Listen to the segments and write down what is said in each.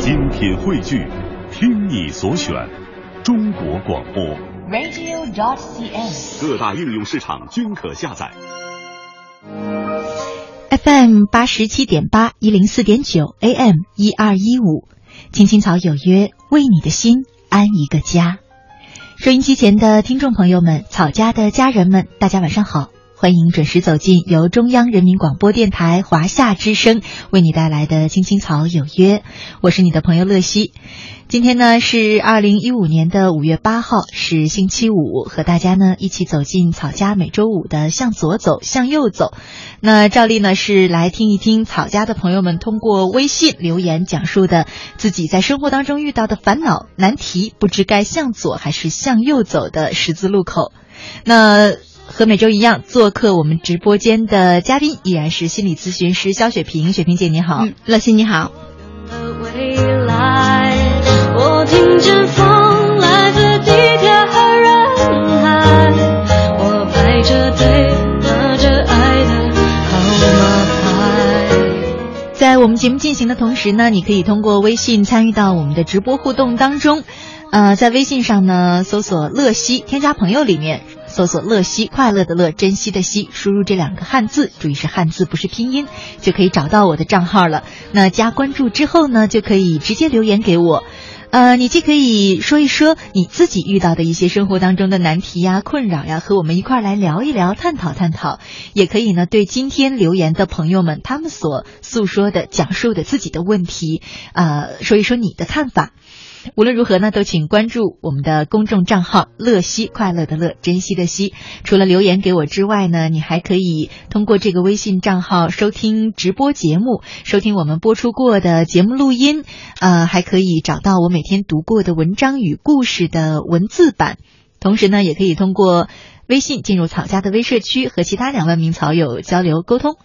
精品汇聚，听你所选，中国广播。radio.dot.cn，。各大应用市场均可下载。FM 八十七点八一零四点九 AM 一二一五，青青草有约，为你的心安一个家。收音机前的听众朋友们，草家的家人们，大家晚上好，欢迎准时走进由中央人民广播电台华夏之声为你带来的《青青草有约》，我是你的朋友乐西。今天呢是二零一五年的五月八号，是星期五，和大家呢一起走进草家每周五的向左走，向右走。那照例呢是来听一听草家的朋友们通过微信留言讲述的自己在生活当中遇到的烦恼难题，不知该向左还是向右走的十字路口。那和每周一样，做客我们直播间的嘉宾依然是心理咨询师肖雪萍。雪萍姐你好，乐心你好。未来，我听见风来自地铁和人海，我排着队拿着爱的号码牌。在我们节目进行的同时呢，你可以通过微信参与到我们的直播互动当中。呃，在微信上呢，搜索“乐西”，添加朋友里面搜索“乐西”，快乐的乐，珍惜的惜，输入这两个汉字，注意是汉字，不是拼音，就可以找到我的账号了。那加关注之后呢，就可以直接留言给我。呃，你既可以说一说你自己遇到的一些生活当中的难题呀、困扰呀，和我们一块儿来聊一聊、探讨探讨。也可以呢，对今天留言的朋友们，他们所诉说的、讲述的自己的问题，呃，说一说你的看法。无论如何呢，都请关注我们的公众账号“乐西快乐的乐，珍惜的惜”。除了留言给我之外呢，你还可以通过这个微信账号收听直播节目，收听我们播出过的节目录音，呃，还可以找到我每天读过的文章与故事的文字版。同时呢，也可以通过微信进入草家的微社区，和其他两万名草友交流沟通。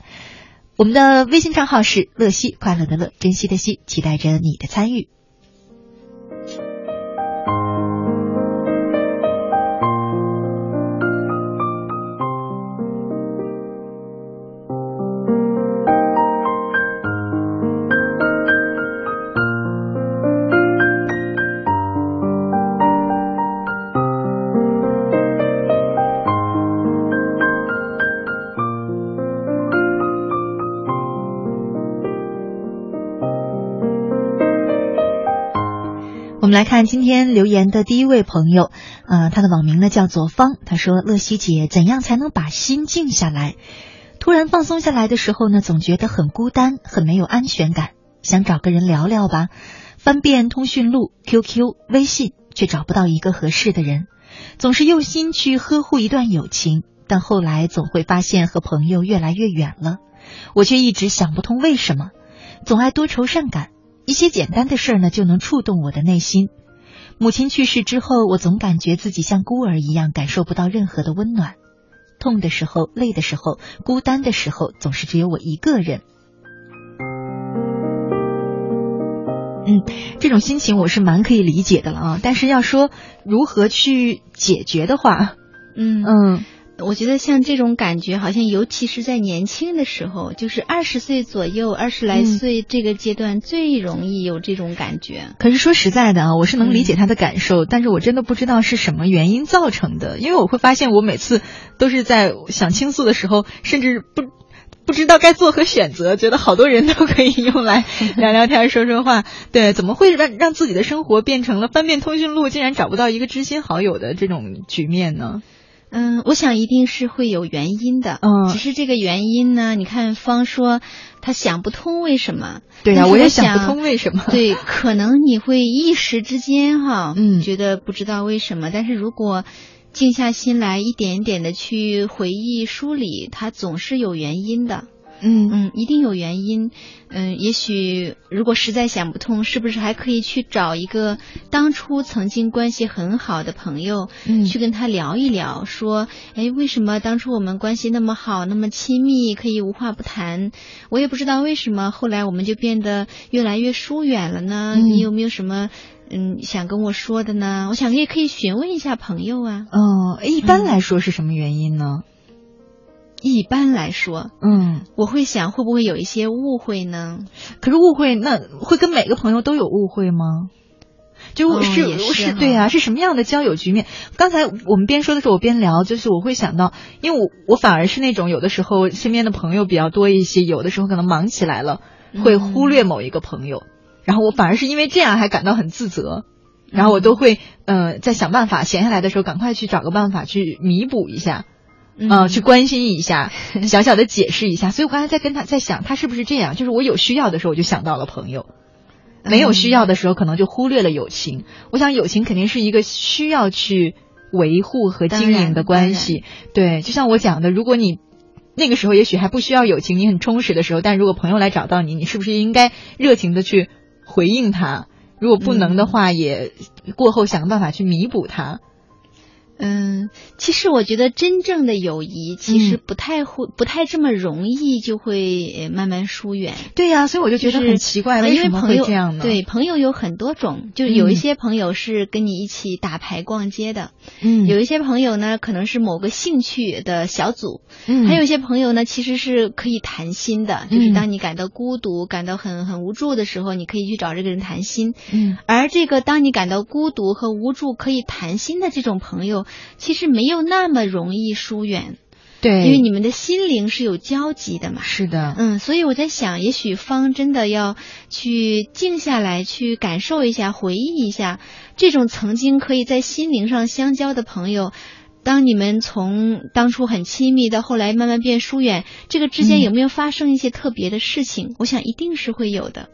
我们的微信账号是“乐西快乐的乐，珍惜的惜”，期待着你的参与。来看今天留言的第一位朋友，呃，他的网名呢叫做方，他说：“乐西姐，怎样才能把心静下来？突然放松下来的时候呢，总觉得很孤单，很没有安全感，想找个人聊聊吧。翻遍通讯录、QQ、微信，却找不到一个合适的人。总是用心去呵护一段友情，但后来总会发现和朋友越来越远了。我却一直想不通为什么，总爱多愁善感。”一些简单的事儿呢，就能触动我的内心。母亲去世之后，我总感觉自己像孤儿一样，感受不到任何的温暖。痛的时候、累的时候、孤单的时候，总是只有我一个人。嗯，这种心情我是蛮可以理解的了啊。但是要说如何去解决的话，嗯嗯。我觉得像这种感觉，好像尤其是在年轻的时候，就是二十岁左右、二十来岁这个阶段，最容易有这种感觉。可是说实在的啊，我是能理解他的感受，嗯、但是我真的不知道是什么原因造成的，因为我会发现我每次都是在想倾诉的时候，甚至不不知道该做何选择，觉得好多人都可以用来 聊聊天、说说话。对，怎么会让让自己的生活变成了翻遍通讯录，竟然找不到一个知心好友的这种局面呢？嗯，我想一定是会有原因的。嗯，只是这个原因呢，你看方说他想不通为什么。对呀、啊，我也想不通为什么。对，可能你会一时之间哈，嗯，觉得不知道为什么，但是如果静下心来，一点一点的去回忆梳理，它总是有原因的。嗯嗯，一定有原因。嗯，也许如果实在想不通，是不是还可以去找一个当初曾经关系很好的朋友，嗯去跟他聊一聊，说，哎，为什么当初我们关系那么好，那么亲密，可以无话不谈？我也不知道为什么后来我们就变得越来越疏远了呢？嗯你有没有什么嗯想跟我说的呢？我想也可以询问一下朋友啊。哦，一般来说是什么原因呢？一般来说，嗯，我会想会不会有一些误会呢？可是误会那会跟每个朋友都有误会吗？就哦是、也是哈对啊，是什么样的交友局面？刚才我们边说的时候，我边聊，就是我会想到，因为我我反而是那种有的时候身边的朋友比较多一些，有的时候可能忙起来了，会忽略某一个朋友，然后我反而是因为这样还感到很自责，然后我都会呃在想办法，闲下来的时候赶快去找个办法去弥补一下。嗯呃，去关心一下，小小的解释一下。所以我刚才在跟他在想，他是不是这样？就是我有需要的时候，我就想到了朋友；没有需要的时候，可能就忽略了友情。我想友情肯定是一个需要去维护和经营的关系。对，就像我讲的，如果你那个时候也许还不需要友情，你很充实的时候，但如果朋友来找到你，你是不是应该热情的去回应他？如果不能的话，也过后想个办法去弥补他。嗯，其实我觉得真正的友谊其实嗯不太会、不太这么容易就会呃慢慢疏远。对呀、所以我就觉得很奇怪，呃为什么因为朋友会这样呢？对，朋友有很多种，就是有一嗯些朋友是跟你一起打牌逛街的，嗯，有一些朋友呢可能是某个兴趣的小组，嗯，还有一些朋友呢其实是可以谈心的，就是嗯当你感到孤独、感到很很无助的时候，你可以去找这个人谈心。嗯而这个当你感到孤独和无助可以谈心的这种朋友，其实没有那么容易疏远，对，因为你们的心灵是有交集的嘛。是的，嗯，所以我在想，也许方真的要去静下来，去感受一下，回忆一下这种曾经可以在心灵上相交的朋友。当你们从当初很亲密到后来慢慢变疏远，这个之间嗯有没有发生一些特别的事情？我想一定是会有的。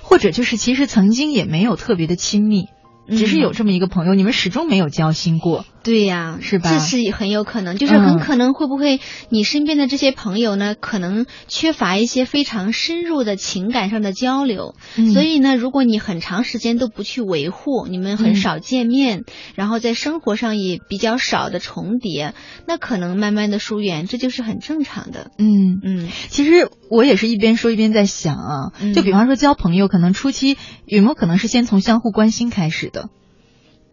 或者就是其实曾经也没有特别的亲密，只是有这么一个朋友，你们始终没有交心过。对呀，是吧？这是很有可能，就是很嗯。可能会不会你身边的这些朋友呢，可能缺乏一些非常深入的情感上的交流，嗯。所以呢，如果你很长时间都不去维护，你们很嗯少见面，然后在生活上也比较少的重叠，那可能慢慢的疏远，这就是很正常的。嗯，嗯。其实我也是一边说一边在想啊，嗯。就比方说交朋友，可能初期有没有可能是先从相互关心开始的？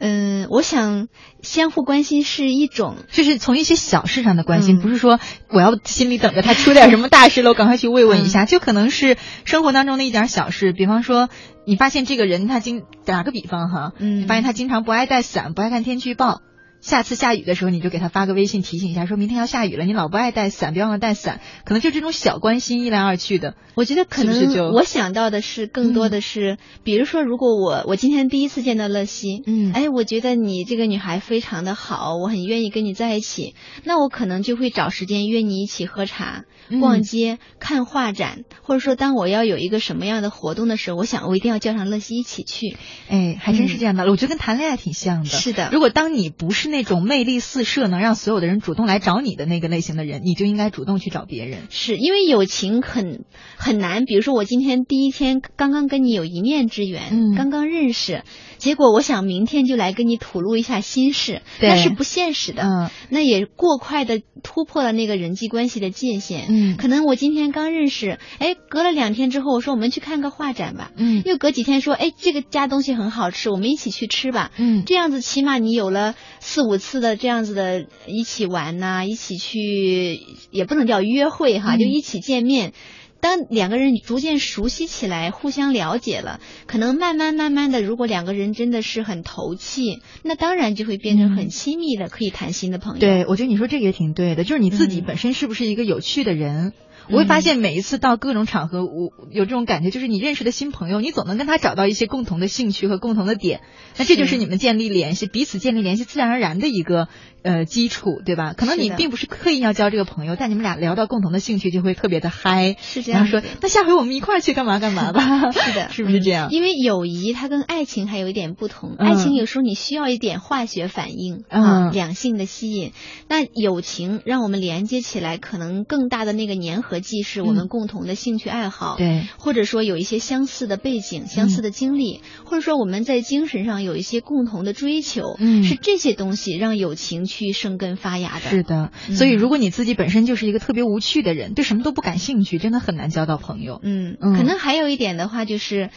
嗯，我想相互关心是一种就是从一些小事上的关心，嗯不是说我要心里等着他出点什么大事了，我赶快去慰问一下，就可能是生活当中的一点小事，比方说你发现这个人他经打个比方哈，嗯你发现他经常不爱带伞，不爱看天气预报。下次下雨的时候，你就给他发个微信提醒一下，说明天要下雨了，你老不爱带伞，别忘了带伞。可能就这种小关心，一来二去的。我觉得可能我想到的是更多的是，比如说，如果我我今天第一次见到乐西，嗯哎，我觉得你这个女孩非常的好，我很愿意跟你在一起，那我可能就会找时间约你一起喝茶、嗯逛街、看画展，或者说当我要有一个什么样的活动的时候，我想我一定要叫上乐西一起去。哎，还真是这样的。我觉得跟谈恋爱挺像的。是的如果当你不是那种魅力四射，能让所有的人主动来找你的那个类型的人，你就应该主动去找别人。是因为友情很很难，比如说我今天第一天刚刚跟你有一面之缘，嗯刚刚认识，结果我想明天就来跟你吐露一下心事，对那是不现实的，嗯那也过快的突破了那个人际关系的界限。嗯可能我今天刚认识，哎，隔了两天之后，我说我们去看个画展吧，嗯又隔几天说，哎，这个家东西很好吃，我们一起去吃吧。嗯这样子起码你有了四五次的这样子的一起玩呐、一起去也不能叫约会哈，嗯就一起见面。当两个人逐渐熟悉起来，互相了解了，可能慢慢慢慢的，如果两个人真的是很投契，那当然就会变成很亲密的、可以谈心的朋友。嗯对，我觉得你说这个也挺对的，就是你自己嗯本身是不是一个有趣的人？我会发现每一次到各种场合，我有这种感觉，就是你认识的新朋友，你总能跟他找到一些共同的兴趣和共同的点，那这就是是。你们建立联系、彼此建立联系自然而然的一个呃基础，对吧？可能你并不是刻意要交这个朋友，但你们俩聊到共同的兴趣，就会特别的嗨，是这然后说样子的。那下回我们一块儿去干嘛干嘛吧，是的，是不是这样？因为友谊它跟爱情还有一点不同，嗯爱情有时候你需要一点化学反应、嗯啊，两性的吸引。那友情让我们连接起来，可能更大的那个粘合剂是我们嗯共同的兴趣爱好，对，或者说有一些相似的背景、相似的经历，或者说我们在精神上有一些共同的追求，嗯是这些东西让友情去生根发芽的。是的，嗯所以如果你自己本身就是一个特别无趣的人，对什么都不感兴趣，真的很难交到朋友。嗯，嗯可能还有一点的话就是。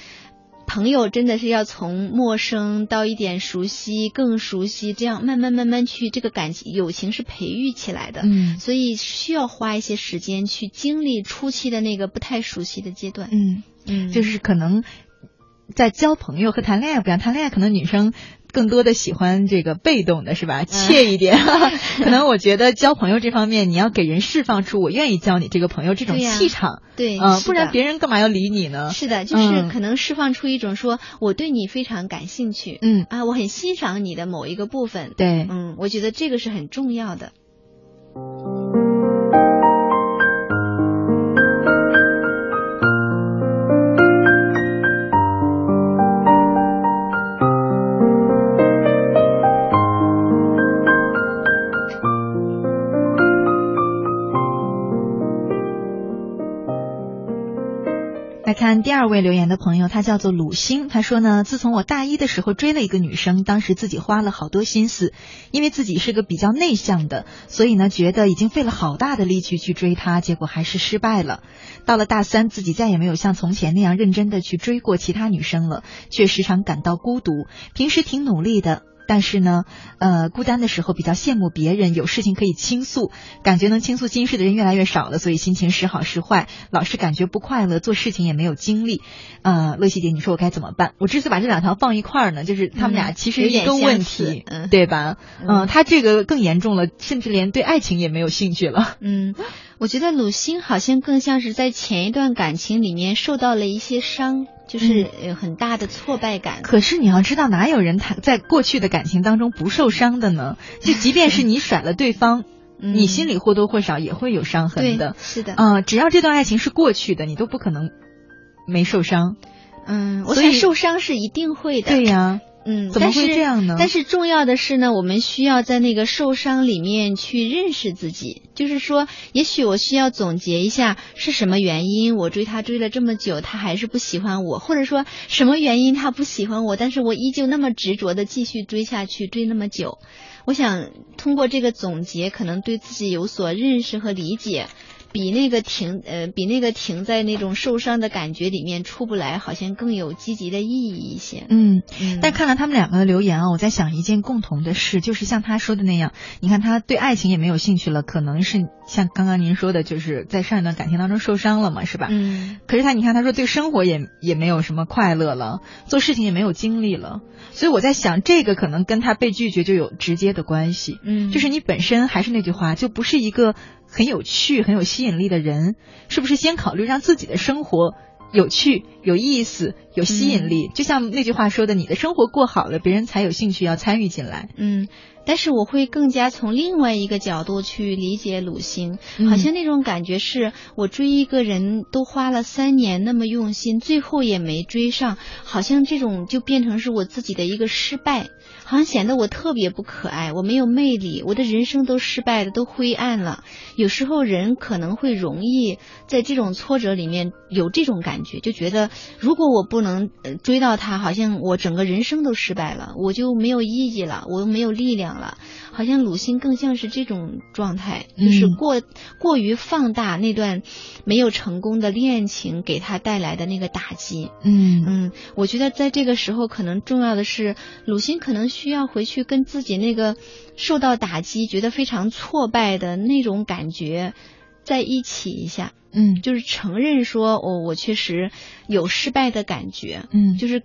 朋友真的是要从陌生到一点熟悉，更熟悉，这样慢慢慢慢去这个感情友情是培育起来的。嗯所以需要花一些时间去经历初期的那个不太熟悉的阶段。嗯，嗯就是可能在交朋友和谈恋爱不一样，谈恋爱可能女生。更多的喜欢这个被动的是吧？怯一点，可能我觉得交朋友这方面，你要给人释放出我愿意交你这个朋友这种气场，对，嗯，不然别人干嘛要理你呢？是的，就是嗯可能释放出一种说我对你非常感兴趣，嗯，啊，我很欣赏你的某一个部分，对，嗯，我觉得这个是很重要的。看第二位留言的朋友，他叫做鲁星。他说呢，自从我大一的时候追了一个女生，当时自己花了好多心思，因为自己是个比较内向的，所以呢，觉得已经费了好大的力气去追她，结果还是失败了。到了大三，自己再也没有像从前那样认真的去追过其他女生了，却时常感到孤独。平时挺努力的。但是呢，呃，孤单的时候比较羡慕别人有事情可以倾诉，感觉能倾诉心事的人越来越少了，所以心情时好时坏，老是感觉不快乐，做事情也没有精力。呃，乐西姐，你说我该怎么办？我之所以把这两条放一块儿呢，就是他们俩嗯其实有点一个问题，嗯对吧？嗯、嗯他这个更严重了，甚至连对爱情也没有兴趣了。嗯，我觉得鲁星好像更像是在前一段感情里面受到了一些伤，就是有很大的挫败感。可是你要知道，哪有人谈在过去的感情当中不受伤的呢？就即便是你甩了对方，嗯你心里或多或少也会有伤痕对的。是的，呃，只要这段爱情是过去的，你都不可能没受伤。嗯，我所以想受伤是一定会的。对呀，嗯，怎么会但是这样呢但是重要的是呢，我们需要在那个受伤里面去认识自己。就是说，也许我需要总结一下是什么原因，我追他追了这么久，他还是不喜欢我，或者说什么原因他不喜欢我，但是我依旧那么执着的继续追下去，追那么久。我想通过这个总结，可能对自己有所认识和理解。比那个停呃，比那个停在那种受伤的感觉里面出不来，好像更有积极的意义一些。嗯。嗯但看了他们两个的留言啊，我在想一件共同的事，就是像他说的那样，你看他对爱情也没有兴趣了，可能是像刚刚您说的，就是在上一段感情当中受伤了嘛，是吧？嗯可是他，你看，他说对生活也也没有什么快乐了，做事情也没有精力了，所以我在想，这个可能跟他被拒绝就有直接的关系。嗯，就是你本身还是那句话，就不是一个很有趣、很有吸引力的人，是不是先考虑让自己的生活有趣、有意思、有吸引力？就像那句话说的，你的生活过好了，别人才有兴趣要参与进来。嗯，但是我会更加从另外一个角度去理解鲁星，嗯好像那种感觉是我追一个人都花了三年那么用心，最后也没追上，好像这种就变成是我自己的一个失败，好像显得我特别不可爱，我没有魅力，我的人生都失败的都灰暗了。有时候人可能会容易在这种挫折里面有这种感觉，就觉得如果我不能呃追到他，好像我整个人生都失败了，我就没有意义了，我又没有力量了。好像鲁迅更像是这种状态，就是嗯过、过于放大那段没有成功的恋情给他带来的那个打击。嗯嗯，我觉得在这个时候，可能重要的是，鲁迅可能需要回去跟自己那个受到打击、觉得非常挫败的那种感觉在一起一下，嗯就是承认说，哦，我确实有失败的感觉，嗯，就是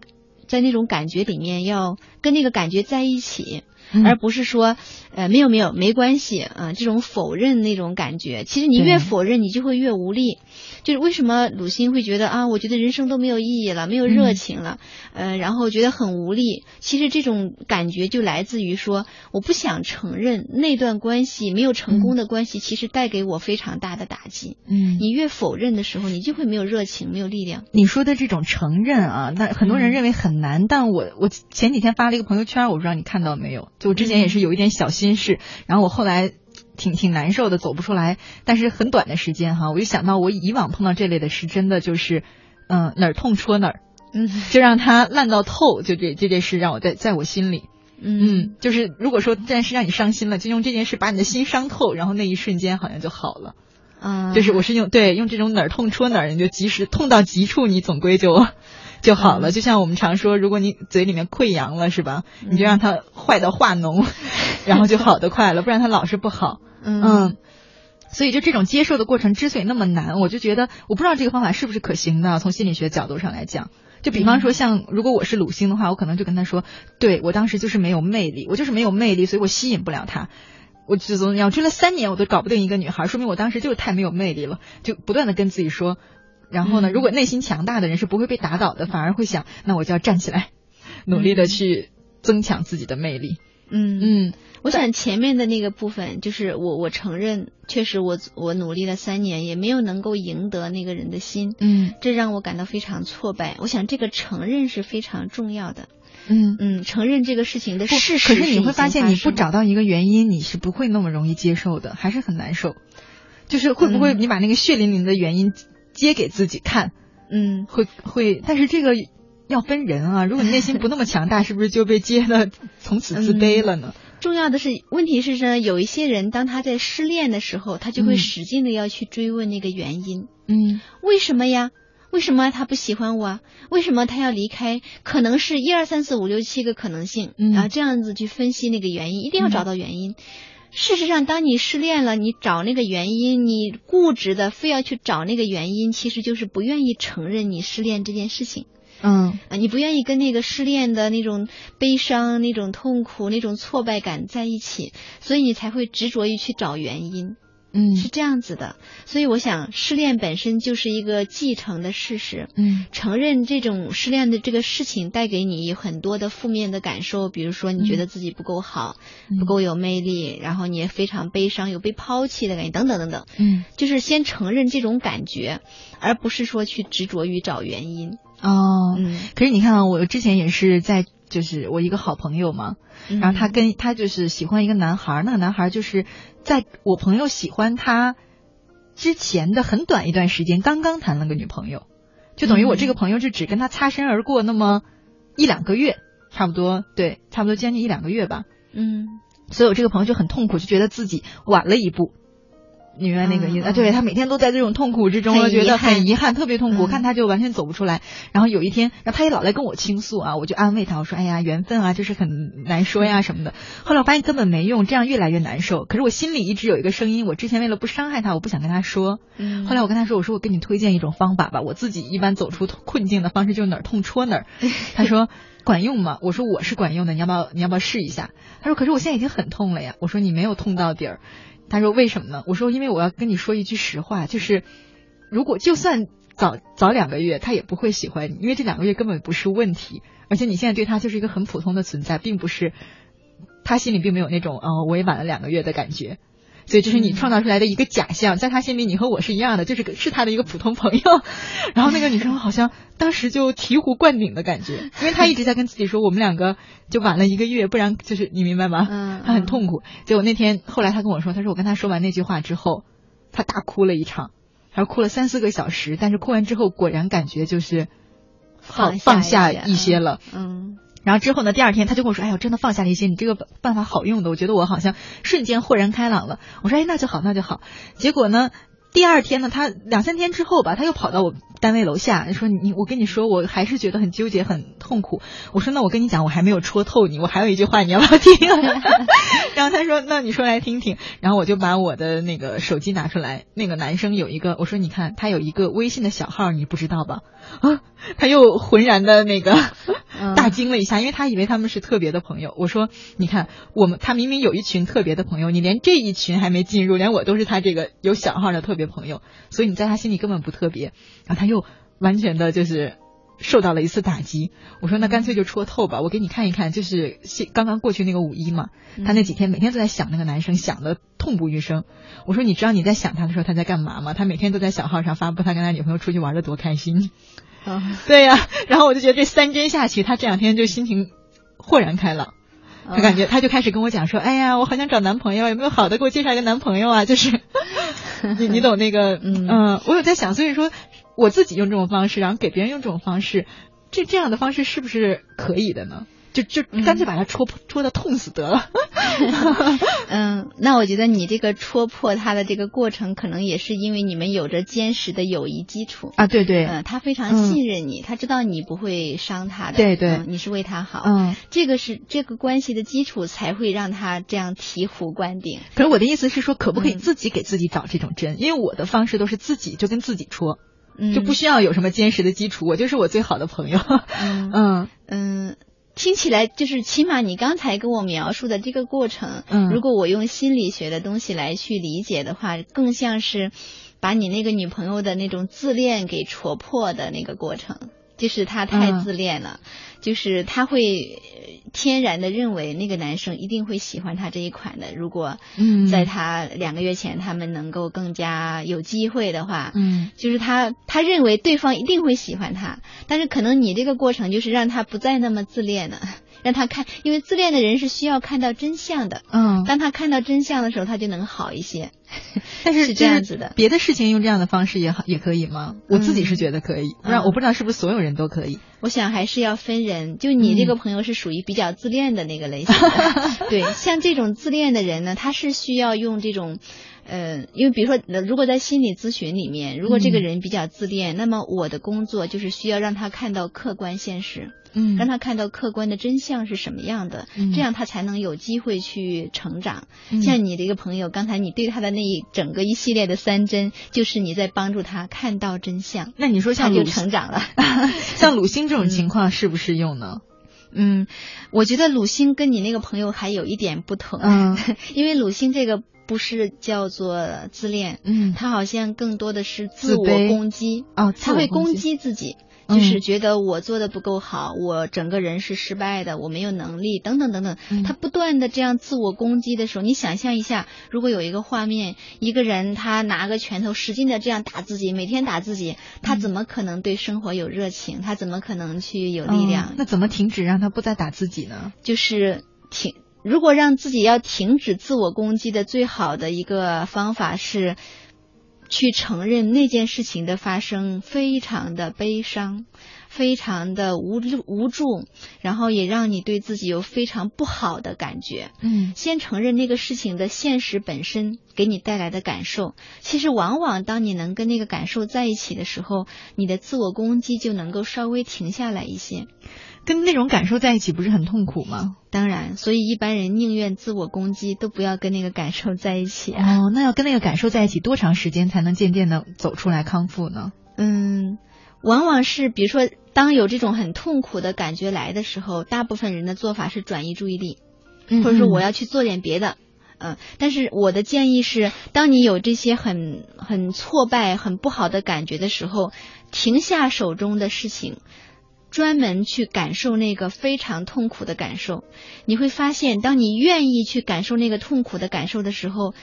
在那种感觉里面要跟那个感觉在一起。嗯。而不是说，呃，没有没有没关系啊、呃这种否认那种感觉，其实你越否认，你就会越无力。就是为什么鲁迅会觉得啊，我觉得人生都没有意义了，没有热嗯情了，呃，然后觉得很无力。其实这种感觉就来自于说，我不想承认那段关系没有成功的关系，其实带给我非常大的打击。嗯，你越否认的时候，你就会没有热情，没有力量。你说的这种承认啊，那很多人嗯认为很难，但我我前几天发了一个朋友圈，我不知道你看到没有？就我之前也是有一点小心事，然后我后来挺挺难受的，走不出来。但是很短的时间哈，我就想到我以往碰到这类的事，真的就是，嗯、哪儿痛戳哪儿，嗯就让它烂到透。就这这件事让我在在我心里，嗯，就是如果说这件事让你伤心了，就用这件事把你的心伤透，然后那一瞬间好像就好了。啊，就是我是用对用这种哪儿痛戳哪儿，你就及时痛到极处，你总归就就好了。就像我们常说，如果你嘴里面溃疡了，是吧？你就让它坏到化脓，然后就好的快了，不然它老是不好。嗯。所以，就这种接受的过程之所以那么难，我就觉得我不知道这个方法是不是可行的。从心理学角度上来讲，就比方说，像如果我是鲁星的话，我可能就跟他说：“对我当时就是没有魅力，我就是没有魅力，所以我吸引不了他。我就怎么样追了三年，我都搞不定一个女孩，说明我当时就是太没有魅力了。”就不断的跟自己说。然后呢，如果内心强大的人是不会被打倒的，反而会想：那我就要站起来，努力的去增强自己的魅力。嗯嗯。我想前面的那个部分，就是我我承认，确实我我努力了三年，也没有能够赢得那个人的心，嗯，这让我感到非常挫败。我想这个承认是非常重要的，嗯嗯，承认这个事情的事实。可是你会发现，你不找到一个原因，你是不会那么容易接受的，还是很难受。就是会不会你把那个血淋淋的原因揭给自己看？嗯，会会，但是这个要分人啊。如果你内心不那么强大，是不是就被揭的从此自卑了呢？重要的是，问题是呢，有一些人当他在失恋的时候，他就会使劲的要去追问那个原因。嗯，为什么呀？为什么他不喜欢我？为什么他要离开？可能是一二三四五六七个可能性，嗯然后这样子去分析那个原因，一定要找到原因。事实上，当你失恋了，你找那个原因，你固执的非要去找那个原因，其实就是不愿意承认你失恋这件事情。嗯啊，你不愿意跟那个失恋的那种悲伤、那种痛苦、那种挫败感在一起，所以你才会执着于去找原因。嗯，是这样子的。所以我想，失恋本身就是一个继承的事实。嗯，承认这种失恋的这个事情带给你很多的负面的感受，比如说你觉得自己不够好、不够有魅力，然后你也非常悲伤，有被抛弃的感觉，等等等等。嗯，就是先承认这种感觉，而不是说去执着于找原因。哦，嗯，可是你看啊，我之前也是在，就是我一个好朋友嘛，然后他跟他就是喜欢一个男孩，那个男孩就是在我朋友喜欢他之前的很短一段时间，刚刚谈了个女朋友，就等于我这个朋友就只跟他擦身而过那么一两个月，差不多，对，差不多将近一两个月吧，嗯，所以我这个朋友就很痛苦，就觉得自己晚了一步。你明白那个意思？对他每天都在这种痛苦之中，我觉得很遗憾，特别痛苦。看他就完全走不出来。然后有一天，然后他也老来跟我倾诉啊，我就安慰他，我说：“哎呀，缘分啊，就是很难说呀什么的。”后来我发现根本没用，这样越来越难受。可是我心里一直有一个声音，我之前为了不伤害他，我不想跟他说。嗯。后来我跟他说：“我说我给你推荐一种方法吧，我自己一般走出困境的方式就是哪儿痛戳哪儿。”他说：“管用吗？”我说：“我是管用的，你要不要你要不要试一下？”他说：“可是我现在已经很痛了呀。”我说：“你没有痛到底儿。”他说：“为什么呢？”我说：“因为我要跟你说一句实话，就是如果就算早早两个月，他也不会喜欢你，因为这两个月根本不是问题，而且你现在对他就是一个很普通的存在，并不是他心里并没有那种哦，我也晚了两个月的感觉。”所以这是你创造出来的一个假象，在他心里，你和我是一样的，就是是他的一个普通朋友。然后那个女生好像当时就醍醐灌顶的感觉，因为她一直在跟自己说，我们两个就晚了一个月，不然就是你明白吗？嗯，她很痛苦。结果那天后来她跟我说，她说我跟她说完那句话之后，她大哭了一场，然后哭了三四个小时，但是哭完之后果然感觉就是好放下一些了。嗯。然后之后呢？第二天他就跟我说：“哎呀，真的放下了一些，你这个办法好用的，我觉得我好像瞬间豁然开朗了。”我说：“哎，那就好，那就好。”结果呢？第二天呢？他两三天之后吧，他又跑到我单位楼下说：“你，我跟你说，我还是觉得很纠结，很痛苦。”我说：“那我跟你讲，我还没有戳透你，我还有一句话你要不要听？” 然后他说：“那你说来听听。”然后我就把我的那个手机拿出来，那个男生有一个，我说：“你看，他有一个微信的小号，你不知道吧？”啊，他又浑然的那个大惊了一下，因为他以为他们是特别的朋友。我说：“你看，我们他明明有一群特别的朋友，你连这一群还没进入，连我都是他这个有小号的特别朋友，所以你在他心里根本不特别。”然后他又完全的就是受到了一次打击。我说：“那干脆就戳透吧，我给你看一看，就是刚刚过去那个五一嘛，他那几天每天都在想那个男生，想的痛不欲生。我说：你知道你在想他的时候他在干嘛吗？他每天都在小号上发布他跟他女朋友出去玩的多开心。”对呀，然后我就觉得这三针下去，他这两天就心情豁然开朗，他感觉他就开始跟我讲说：“哎呀，我好想找男朋友，有没有好的给我介绍一个男朋友啊？”就是你你懂那个嗯，我有在想，所以说我自己用这种方式，然后给别人用这种方式，这这样的方式是不是可以的呢？就就干脆把他戳破戳的痛死得了。嗯，那我觉得你这个戳破他的这个过程，可能也是因为你们有着坚实的友谊基础啊。对对，嗯，他非常信任你，他知道你不会伤他的。对对，你是为他好。嗯，这个是这个关系的基础，才会让他这样醍醐灌顶。可是我的意思是说，可不可以自己给自己找这种针？因为我的方式都是自己就跟自己戳，就不需要有什么坚实的基础，我就是我最好的朋友。嗯嗯嗯。听起来就是起码你刚才跟我描述的这个过程，嗯，如果我用心理学的东西来去理解的话，更像是把你那个女朋友的那种自恋给戳破的那个过程。就是他太自恋了，就是他会天然的认为那个男生一定会喜欢他这一款的。如果在他两个月前他们能够更加有机会的话，嗯，就是他他认为对方一定会喜欢他，但是可能你这个过程就是让他不再那么自恋了。让他看，因为自恋的人是需要看到真相的。嗯，当他看到真相的时候，他就能好一些。但是是这样子的，别的事情用这样的方式也好，也可以吗？我自己是觉得可以，不然我不知道是不是所有人都可以。我想还是要分人，就你这个朋友是属于比较自恋的那个类型。对，像这种自恋的人呢，他是需要用这种。呃，因为比如说，如果在心理咨询里面，如果这个人比较自恋，那么我的工作就是需要让他看到客观现实，嗯，让他看到客观的真相是什么样的，这样他才能有机会去成长。像你的一个朋友，刚才你对他的那一整个一系列的三针，就是你在帮助他看到真相。那你说像就成长了，像鲁星这种情况适不适用呢？嗯，我觉得鲁星跟你那个朋友还有一点不同，嗯，因为鲁星这个。不是叫做自恋，嗯，他好像更多的是自我攻击。哦，他会攻击自己，就是觉得我做的不够好，我整个人是失败的，我没有能力，等等等等。他不断的这样自我攻击的时候，你想象一下，如果有一个画面，一个人他拿个拳头使劲的这样打自己，每天打自己，他怎么可能对生活有热情？他怎么可能去有力量？那怎么停止让他不再打自己呢？就是停。如果让自己要停止自我攻击的最好的一个方法是，去承认那件事情的发生非常的悲伤，非常的无无助，然后也让你对自己有非常不好的感觉。嗯，先承认那个事情的现实本身给你带来的感受。其实往往当你能跟那个感受在一起的时候，你的自我攻击就能够稍微停下来一些。跟那种感受在一起不是很痛苦吗？当然，所以一般人宁愿自我攻击，都不要跟那个感受在一起啊。哦，那要跟那个感受在一起多长时间才能渐渐的走出来康复呢？嗯，往往是比如说，当有这种很痛苦的感觉来的时候，大部分人的做法是转移注意力，或者说我要去做点别的。嗯，但是我的建议是，当你有这些很很挫败、很不好的感觉的时候，停下手中的事情。专门去感受那个非常痛苦的感受，你会发现，当你愿意去感受那个痛苦的感受的时候，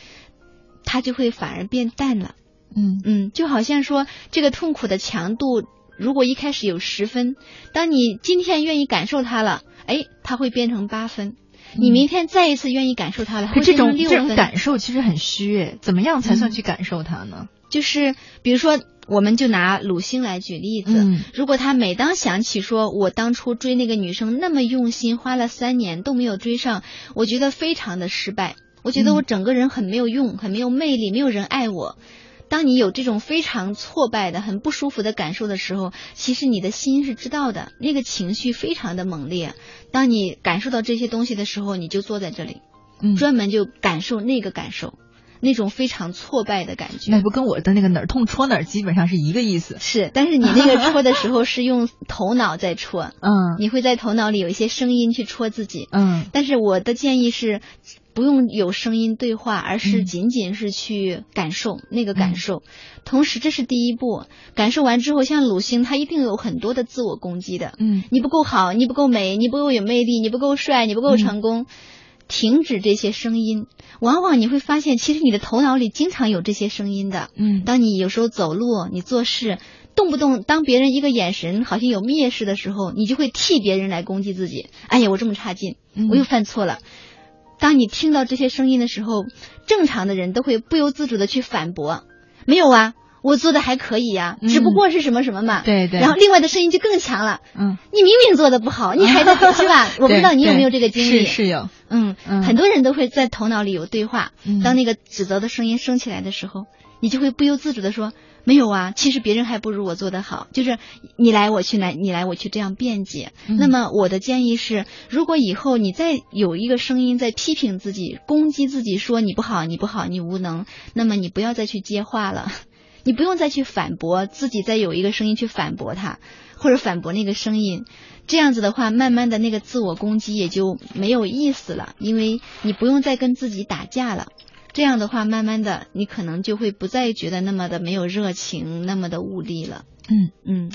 它就会反而变淡了。嗯嗯，就好像说，这个痛苦的强度，如果一开始有十分，当你今天愿意感受它了，哎，它会变成八分。你明天再一次愿意感受它了，会变成六分。这种感受其实很虚，怎么样才算去感受它呢？就是比如说。我们就拿鲁星来举例子，如果他每当想起说我当初追那个女生那么用心，花了三年都没有追上，我觉得非常的失败，我觉得我整个人很没有用，很没有魅力，没有人爱我。当你有这种非常挫败的、很不舒服的感受的时候，其实你的心是知道的，那个情绪非常的猛烈。当你感受到这些东西的时候，你就坐在这里，专门就感受那个感受。那种非常挫败的感觉，那不跟我的那个哪儿痛戳哪儿基本上是一个意思。是，但是你那个戳的时候是用头脑在戳，嗯，你会在头脑里有一些声音去戳自己，嗯。但是我的建议是，不用有声音对话，而是仅仅是去感受那个感受。同时，这是第一步。感受完之后，像鲁星，他一定有很多的自我攻击的，嗯，你不够好，你不够美，你不够有魅力，你不够帅，你不够成功。停止这些声音，往往你会发现，其实你的头脑里经常有这些声音的。嗯，当你有时候走路，你做事，动不动当别人一个眼神好像有蔑视的时候，你就会替别人来攻击自己。哎呀，我这么差劲，我又犯错了。当你听到这些声音的时候，正常的人都会不由自主的去反驳。没有啊，我做的还可以呀、嗯只不过是什么什么嘛。对对然后另外的声音就更强了，嗯，你明明做的不好，你还在是吧？我不知道你有没有这个经历。是是有，嗯，嗯很多人都会在头脑里有对话。嗯当那个指责的声音升起来的时候，你就会不由自主的说：“没有啊，其实别人还不如我做的好。”就是你来我去来，你来我去这样辩解。嗯那么我的建议是，如果以后你再有一个声音在批评自己、攻击自己，说你不好、你不好、你无能，那么你不要再去接话了。你不用再去反驳自己，再有一个声音去反驳他，或者反驳那个声音，这样子的话，慢慢的那个自我攻击也就没有意思了，因为你不用再跟自己打架了。这样的话，慢慢的你可能就会不再觉得那么的没有热情，那么的无力了。嗯嗯。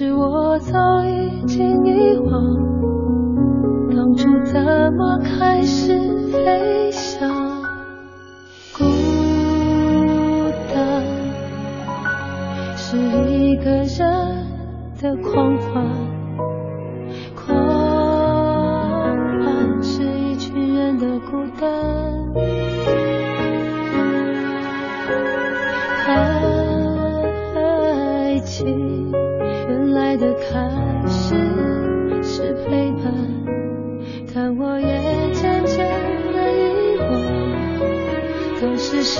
是我早已经遗忘。当初怎么开始飞翔？孤单是一个人的狂欢，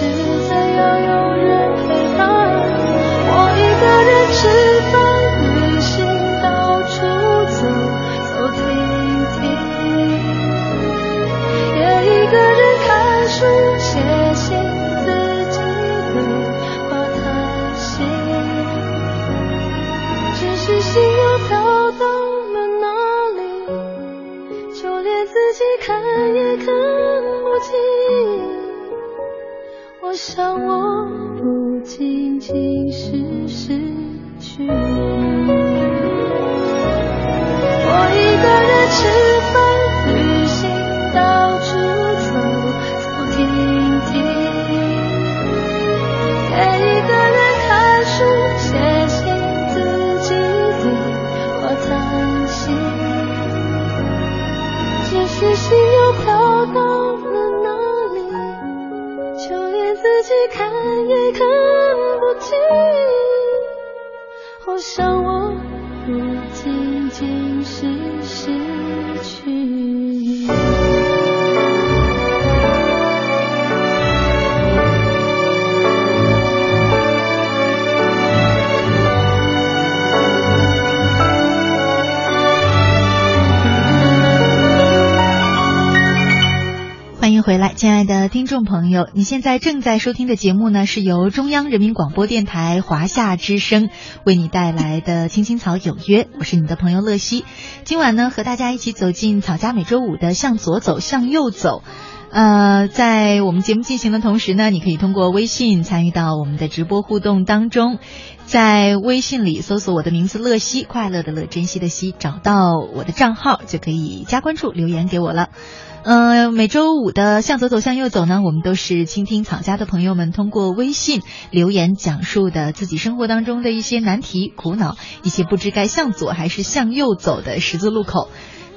当时实在要有人陪伴。我一个人吃像我记忆。我想我不仅仅是失去回来，亲爱的听众朋友，你现在正在收听的节目呢，是由中央人民广播电台华夏之声为你带来的《青青草有约》，我是你的朋友乐西。今晚呢，和大家一起走进草家每周五的向左走，向右走。呃，在我们节目进行的同时呢，你可以通过微信参与到我们的直播互动当中，在微信里搜索我的名字乐西，快乐的乐，珍惜的惜，找到我的账号就可以加关注，留言给我了。呃，每周五的向左走向右走呢，我们都是倾听草家的朋友们通过微信留言讲述的自己生活当中的一些难题、苦恼，一些不知该向左还是向右走的十字路口。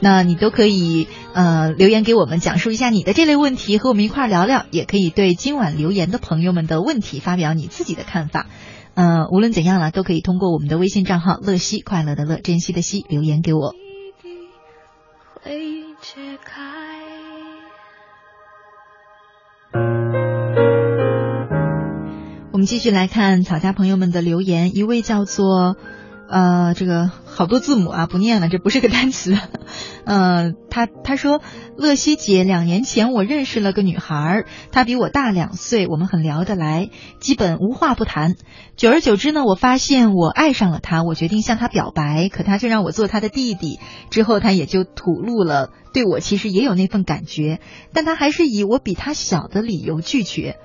那你都可以呃留言给我们，讲述一下你的这类问题，和我们一块聊聊。也可以对今晚留言的朋友们的问题发表你自己的看法。呃，无论怎样了，都可以通过我们的微信账号“乐西快乐的乐，珍惜的惜”留言给我。会解开。们继续来看草家朋友们的留言，一位叫做呃，这个好多字母啊，不念了，这不是个单词。呃，他他说，乐西姐，两年前我认识了个女孩，她比我大两岁，我们很聊得来，基本无话不谈。久而久之呢，我发现我爱上了她，我决定向她表白，可她却让我做她的弟弟。之后她也就吐露了对我其实也有那份感觉，但她还是以我比她小的理由拒绝。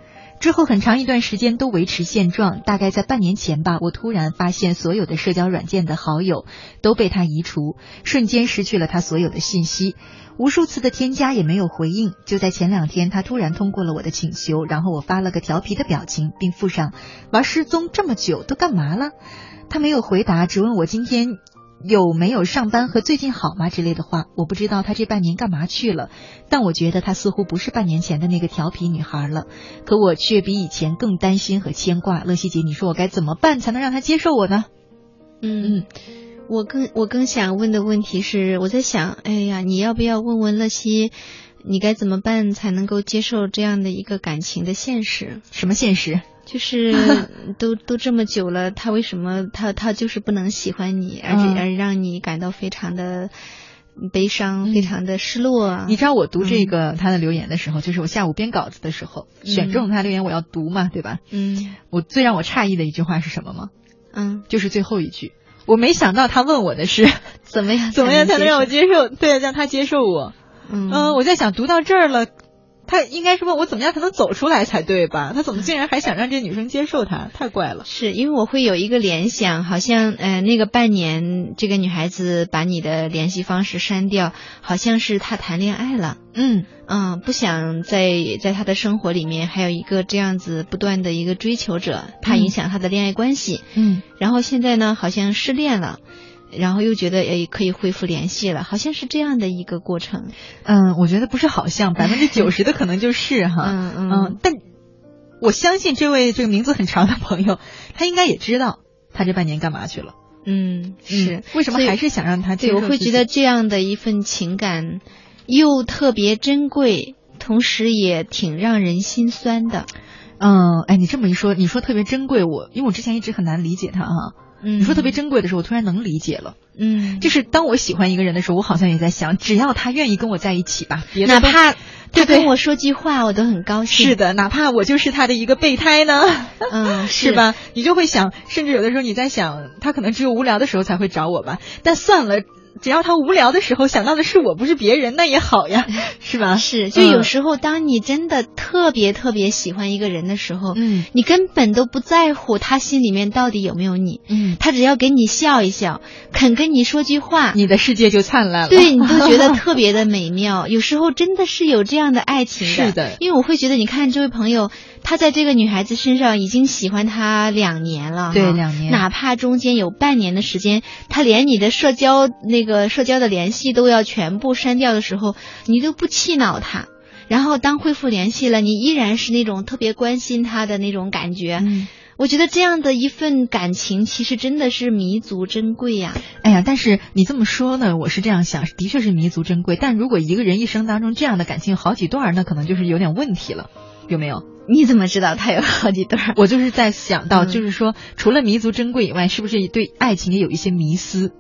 之后很长一段时间都维持现状，大概在半年前吧，我突然发现所有的社交软件的好友都被他移除，瞬间失去了他所有的信息，无数次的添加也没有回应。就在前两天，他突然通过了我的请求，然后我发了个调皮的表情，并附上“玩失踪这么久都干嘛了”，他没有回答，只问我今天。有没有上班和最近好吗之类的话？我不知道她这半年干嘛去了，但我觉得她似乎不是半年前的那个调皮女孩了。可我却比以前更担心和牵挂。乐西姐，你说我该怎么办才能让她接受我呢？嗯，我更我更想问的问题是，我在想，哎呀，你要不要问问乐西，你该怎么办才能够接受这样的一个感情的现实？什么现实？就是 都都这么久了，他为什么他他就是不能喜欢你，而且而让你感到非常的悲伤，非常的失落。你知道我读这个他的留言的时候，就是我下午编稿子的时候，选中他留言我要读嘛，对吧？嗯。我最让我诧异的一句话是什么吗？嗯，就是最后一句。我没想到他问我的是怎么样 怎么样才能让我接受？对，让他接受我。嗯，我在想读到这儿了。他应该是问我怎么样才能走出来才对吧？他怎么竟然还想让这女生接受他？太怪了。是因为我会有一个联想，好像呃那个半年这个女孩子把你的联系方式删掉，好像是她谈恋爱了。嗯嗯，不想在在她的生活里面还有一个这样子不断的一个追求者，怕影响她的恋爱关系。嗯，然后现在呢，好像失恋了。然后又觉得诶可以恢复联系了，好像是这样的一个过程。嗯，我觉得不是好像，百分之九十的可能就是哈。嗯嗯。但我相信这位这个名字很长的朋友，他应该也知道他这半年干嘛去了。嗯，是。为什么还是想让他？对，我会觉得这样的一份情感又特别珍贵，同时也挺让人心酸的。嗯，哎，你这么一说，你说特别珍贵，我因为我之前一直很难理解他哈。嗯，你说特别珍贵的时候，我突然能理解了。嗯，就是当我喜欢一个人的时候，我好像也在想，只要他愿意跟我在一起吧，哪怕他跟我说句话，我都很高兴。是的，哪怕我就是他的一个备胎呢。嗯，是吧？你就会想，甚至有的时候你在想，他可能只有无聊的时候才会找我吧。但算了。只要他无聊的时候想到的是我，不是别人，那也好呀，是吧？是，就有时候当你真的特别特别喜欢一个人的时候，嗯，你根本都不在乎他心里面到底有没有你，嗯，他只要给你笑一笑，肯跟你说句话，你的世界就灿烂了，对你都觉得特别的美妙。有时候真的是有这样的爱情的，是的，因为我会觉得，你看这位朋友，他在这个女孩子身上已经喜欢她两年了，对，两年，哪怕中间有半年的时间，他连你的社交那个社交的联。系都要全部删掉的时候，你都不气恼他，然后当恢复联系了，你依然是那种特别关心他的那种感觉。嗯，我觉得这样的一份感情，其实真的是弥足珍贵呀。哎呀，但是你这么说呢，我是这样想，的确是弥足珍贵。但如果一个人一生当中这样的感情好几段，那可能就是有点问题了，有没有？你怎么知道他有好几段？我就是在想到，就是说，除了弥足珍贵以外，是不是对爱情也有一些迷思？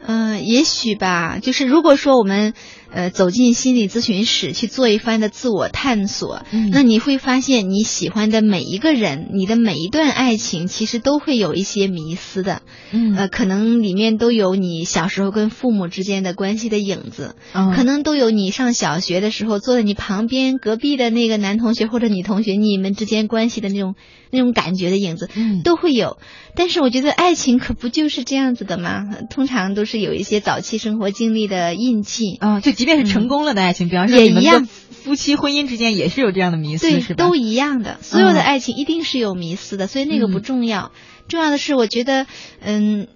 嗯，也许吧。就是如果说我们呃走进心理咨询室去做一番的自我探索，嗯，那你会发现你喜欢的每一个人，你的每一段爱情，其实都会有一些迷思的。嗯，呃，可能里面都有你小时候跟父母之间的关系的影子，可能都有你上小学的时候坐在你旁边隔壁的那个男同学或者女同学，你们之间关系的那种那种感觉的影子，嗯，都会有。但是我觉得爱情可不就是这样子的吗？通常都是。是有一些早期生活经历的印记啊，就即便是成功了的爱情，比方说也一样，夫妻婚姻之间也是有这样的迷思，对，是吧？都一样的，所有的爱情一定是有迷思的，所以那个不重要，重要的是我觉得，嗯。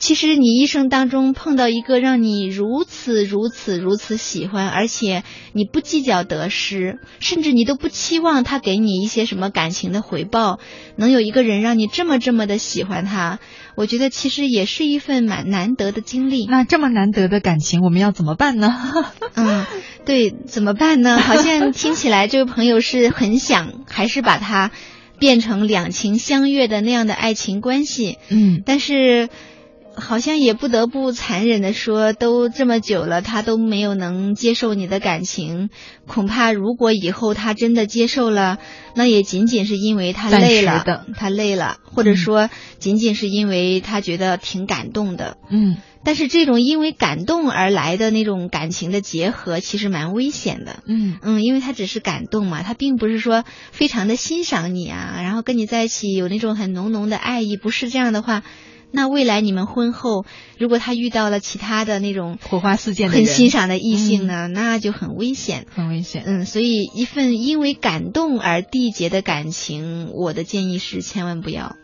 其实你一生当中碰到一个让你如此如此如此喜欢，而且你不计较得失，甚至你都不期望他给你一些什么感情的回报，能有一个人让你这么这么的喜欢他，我觉得其实也是一份蛮难得的经历。那这么难得的感情，我们要怎么办呢？嗯，对，怎么办呢？好像听起来这位朋友是很想，还是把它变成两情相悦的那样的爱情关系。嗯，但是。好像也不得不残忍的说，都这么久了，他都没有能接受你的感情，恐怕如果以后他真的接受了，那也仅仅是因为他累了，他累了，或者说仅仅是因为他觉得挺感动的。嗯，但是这种因为感动而来的那种感情的结合，其实蛮危险的。嗯嗯，因为他只是感动嘛，他并不是说非常的欣赏你啊，然后跟你在一起有那种很浓浓的爱意，不是这样的话。那未来你们婚后，如果他遇到了其他的那种火花四溅、很欣赏的异性呢，那就很危险，很危险。嗯，所以一份因为感动而缔结的感情，我的建议是千万不要。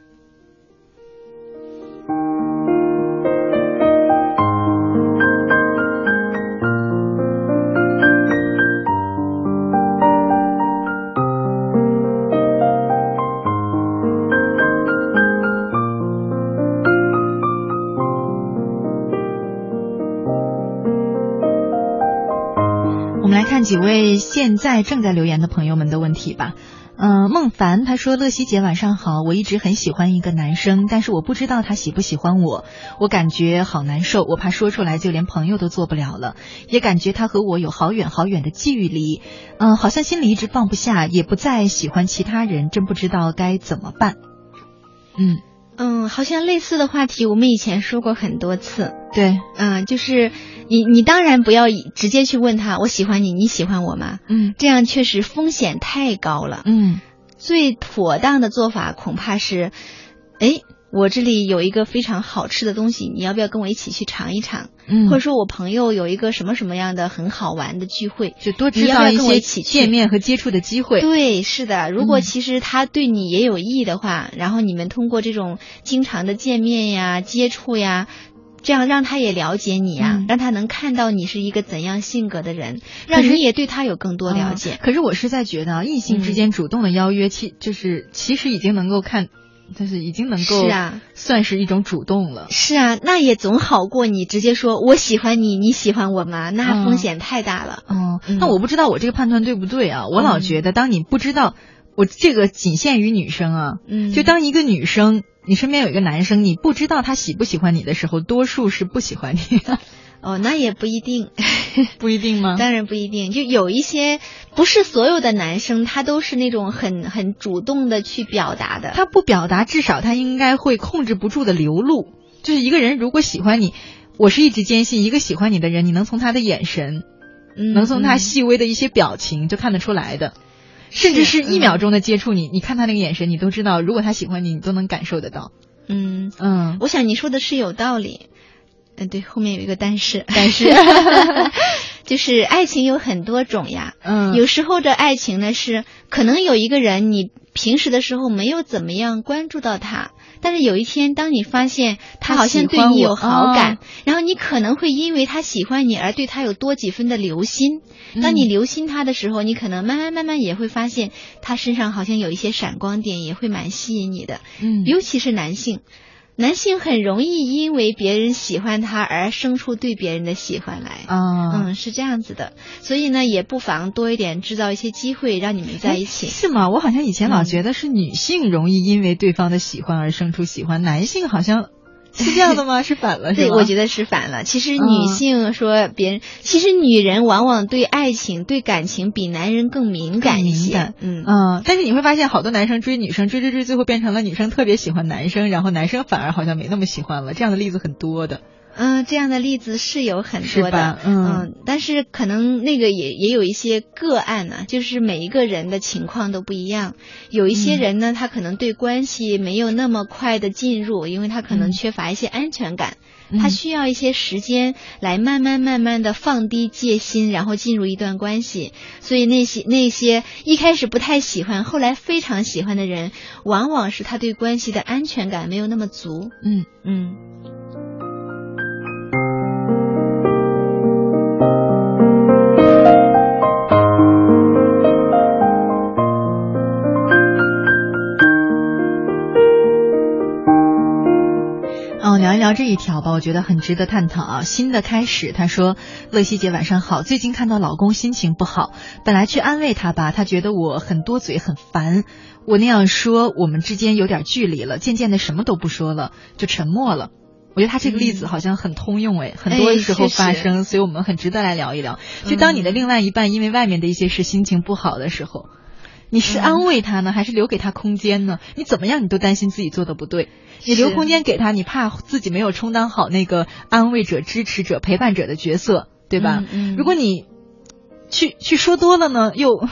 几位现在正在留言的朋友们的问题吧。嗯，孟凡他说：“乐西姐晚上好，我一直很喜欢一个男生，但是我不知道他喜不喜欢我，我感觉好难受，我怕说出来就连朋友都做不了了，也感觉他和我有好远好远的距离，嗯，好像心里一直放不下，也不再喜欢其他人，真不知道该怎么办。”嗯。嗯，好像类似的话题我们以前说过很多次。对，嗯，就是你你当然不要直接去问他我喜欢你，你喜欢我吗？嗯，这样确实风险太高了。嗯，最妥当的做法恐怕是，哎。我这里有一个非常好吃的东西，你要不要跟我一起去尝一尝？嗯，或者说我朋友有一个什么什么样的很好玩的聚会，就多制造一些见面和接触的机会。对，是的。如果其实他对你也有意的话，然后你们通过这种经常的见面呀、接触呀，这样让他也了解你呀，让他能看到你是一个怎样性格的人，让你也对他有更多了解。可是我是在觉得，异性之间主动的邀约，其就是其实已经能够看。就是已经能够是啊，算是一种主动了。是啊，那也总好过你直接说我喜欢你，你喜欢我吗？那风险太大了。嗯，那我不知道我这个判断对不对啊？我老觉得，当你不知道，我这个仅限于女生啊。嗯，就当一个女生，你身边有一个男生，你不知道他喜不喜欢你的时候，多数是不喜欢你的。哦，那也不一定，不一定吗？当然不一定，就有一些不是所有的男生，他都是那种很很主动的去表达的。他不表达，至少他应该会控制不住的流露。就是一个人如果喜欢你，我是一直坚信，一个喜欢你的人，你能从他的眼神，能从他细微的一些表情就看得出来的，甚至是一秒钟的接触，你你看他那个眼神，你都知道，如果他喜欢你，你都能感受得到。嗯嗯，我想你说的是有道理。嗯，对，后面有一个但是，但是，就是爱情有很多种呀。嗯，有时候这爱情呢是可能有一个人，你平时的时候没有怎么样关注到他，但是有一天当你发现他好像对你有好感，然后你可能会因为他喜欢你而对他有多几分的留心。当你留心他的时候，你可能慢慢慢慢也会发现他身上好像有一些闪光点，也会蛮吸引你的。嗯，尤其是男性。男性很容易因为别人喜欢他而生出对别人的喜欢来啊，嗯，是这样子的，所以呢，也不妨多一点制造一些机会让你们在一起。是吗？我好像以前老觉得是女性容易因为对方的喜欢而生出喜欢，男性好像。是这样的吗？是反了，是对，我觉得是反了。其实女性说别人，其实女人往往对爱情、对感情比男人更敏感一些。嗯嗯。但是你会发现，好多男生追女生，追追追，最后变成了女生特别喜欢男生，然后男生反而好像没那么喜欢了。这样的例子很多的。嗯，这样的例子是有很多的，嗯，但是可能那个也也有一些个案呢，就是每一个人的情况都不一样。有一些人呢，他可能对关系没有那么快的进入，因为他可能缺乏一些安全感，他需要一些时间来慢慢慢慢的放低戒心，然后进入一段关系。所以那些那些一开始不太喜欢，后来非常喜欢的人，往往是他对关系的安全感没有那么足。嗯嗯。聊一聊这一条吧，我觉得很值得探讨啊。新的开始，他说：“乐西姐晚上好，最近看到老公心情不好，本来去安慰他吧，他觉得我很多嘴很烦，我那样说我们之间有点距离了，渐渐的什么都不说了，就沉默了。我觉得他这个例子好像很通用哎，很多时候发生，所以我们很值得来聊一聊。就当你的另外一半因为外面的一些事心情不好的时候，你是安慰他呢，还是留给他空间呢？你怎么样，你都担心自己做的不对。你留空间给他，你怕自己没有充当好那个安慰者、支持者、陪伴者的角色，对吧？如果你去去说多了呢，又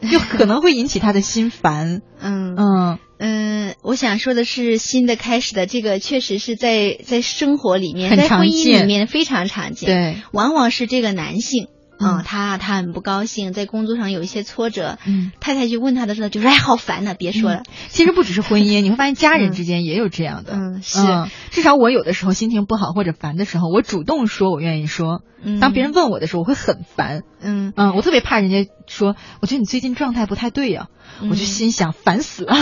又可能会引起他的心烦。嗯嗯。嗯，我想说的是，新的开始的这个确实是在在生活里面，在婚姻里面非常常见。对，往往是这个男性。嗯，他他很不高兴，在工作上有一些挫折。嗯，太太去问他的时候，就说：“哎，好烦呐，别说了。”其实不只是婚姻，你会发现家人之间也有这样的。嗯，是。至少我有的时候心情不好或者烦的时候，我主动说，我愿意说。嗯。当别人问我的时候，我会很烦。嗯嗯，我特别怕人家说，我觉得你最近状态不太对呀。我就心想烦死了。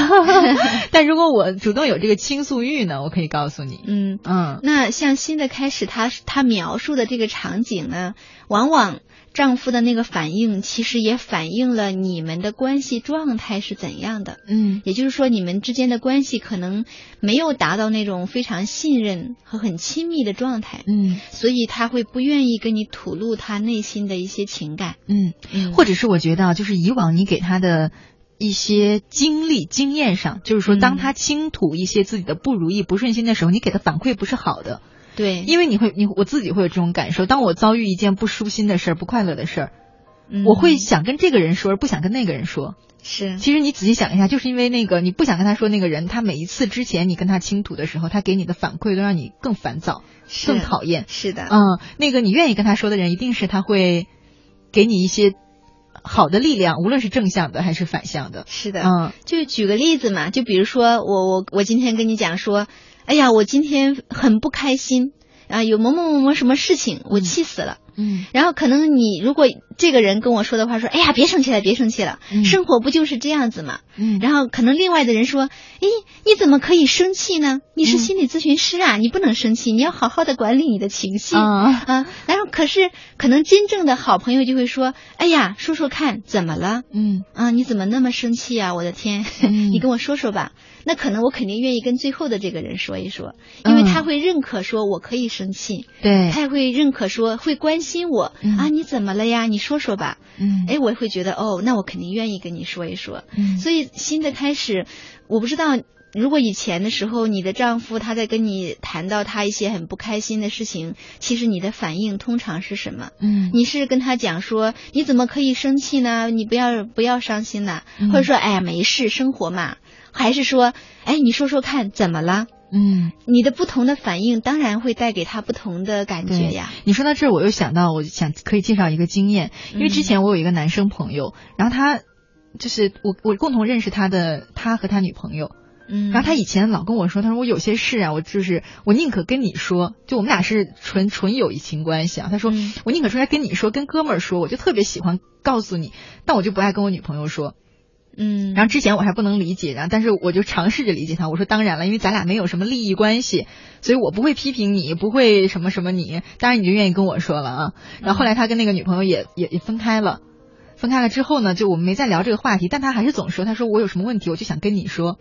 但如果我主动有这个倾诉欲呢，我可以告诉你。嗯嗯。那像新的开始，他他描述的这个场景呢，往往。丈夫的那个反应，其实也反映了你们的关系状态是怎样的。嗯，也就是说，你们之间的关系可能没有达到那种非常信任和很亲密的状态。嗯，所以他会不愿意跟你吐露他内心的一些情感。嗯，或者是我觉得，就是以往你给他的一些经历、经验上，就是说，当他倾吐一些自己的不如意、不顺心的时候，你给的反馈不是好的。对，因为你会，你我自己会有这种感受。当我遭遇一件不舒心的事儿、不快乐的事儿，我会想跟这个人说，而不想跟那个人说。是，其实你仔细想一下，就是因为那个你不想跟他说那个人，他每一次之前你跟他倾吐的时候，他给你的反馈都让你更烦躁、更讨厌。是的，嗯，那个你愿意跟他说的人，一定是他会给你一些好的力量，无论是正向的还是反向的。是的，嗯，就举个例子嘛，就比如说我我我今天跟你讲说。哎呀，我今天很不开心啊！有某某某某什么事情，我气死了。嗯，然后可能你如果这个人跟我说的话说，哎呀，别生气了，别生气了，生活不就是这样子嘛。嗯，然后可能另外的人说，哎，你怎么可以生气呢？你是心理咨询师啊，你不能生气，你要好好的管理你的情绪啊啊。然后可是可能真正的好朋友就会说，哎呀，说说看，怎么了？嗯啊，你怎么那么生气啊？我的天，你跟我说说吧。那可能我肯定愿意跟最后的这个人说一说，因为他会认可说我可以生气，对，他也会认可说会关心我啊，你怎么了呀？你说说吧。嗯，哎，我会觉得哦，那我肯定愿意跟你说一说。嗯，所以新的开始，我不知道如果以前的时候，你的丈夫他在跟你谈到他一些很不开心的事情，其实你的反应通常是什么？嗯，你是跟他讲说你怎么可以生气呢？你不要不要伤心呐，或者说哎呀没事，生活嘛。还是说，哎，你说说看，怎么了？嗯，你的不同的反应当然会带给他不同的感觉呀。你说到这儿，我又想到，我想可以介绍一个经验，因为之前我有一个男生朋友，然后他就是我我共同认识他的，他和他女朋友，嗯，然后他以前老跟我说，他说我有些事啊，我就是我宁可跟你说，就我们俩是纯纯友谊情关系啊。他说我宁可出来跟你说，跟哥们儿说，我就特别喜欢告诉你，但我就不爱跟我女朋友说。嗯，然后之前我还不能理解，然后但是我就尝试着理解他。我说当然了，因为咱俩没有什么利益关系，所以我不会批评你，不会什么什么你。当然你就愿意跟我说了啊。然后后来他跟那个女朋友也也也分开了，分开了之后呢，就我们没再聊这个话题，但他还是总说，他说我有什么问题我就想跟你说。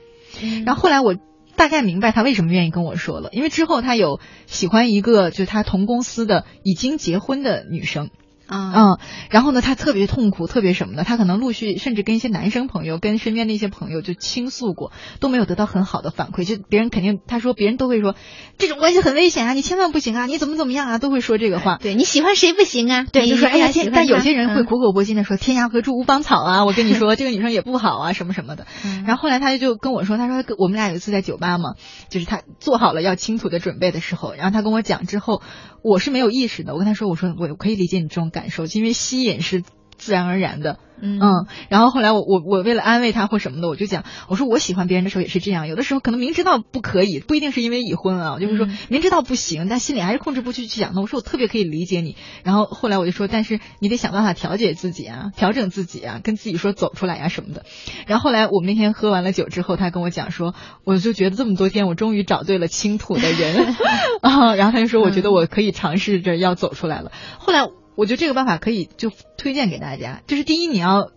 然后后来我大概明白他为什么愿意跟我说了，因为之后他有喜欢一个就是他同公司的已经结婚的女生。嗯，然后呢，他特别痛苦，特别什么的，他可能陆续甚至跟一些男生朋友、跟身边的一些朋友就倾诉过，都没有得到很好的反馈。就别人肯定他说别人都会说这种关系很危险啊，你千万不行啊，你怎么怎么样啊，都会说这个话。对你喜欢谁不行啊？对，就说哎呀，但有些人会苦口婆心的说天涯何处无芳草啊，我跟你说这个女生也不好啊，什么什么的。然后后来他就跟我说，他说我们俩有一次在酒吧嘛，就是他做好了要倾吐的准备的时候，然后他跟我讲之后，我是没有意识的，我跟他说我说我可以理解你这种感受，因为吸引是自然而然的。嗯，然后后来我我我为了安慰他或什么的，我就讲，我说我喜欢别人的时候也是这样，有的时候可能明知道不可以，不一定是因为已婚啊，就是说明知道不行，但心里还是控制不住去想的。我说我特别可以理解你。然后后来我就说，但是你得想办法调节自己啊，调整自己啊，跟自己说走出来呀什么的。然后后来我们那天喝完了酒之后，他跟我讲说，我就觉得这么多天我终于找对了倾吐的人啊。然后他就说，我觉得我可以尝试着要走出来了。后来。我觉得这个办法可以就推荐给大家，就是第一你要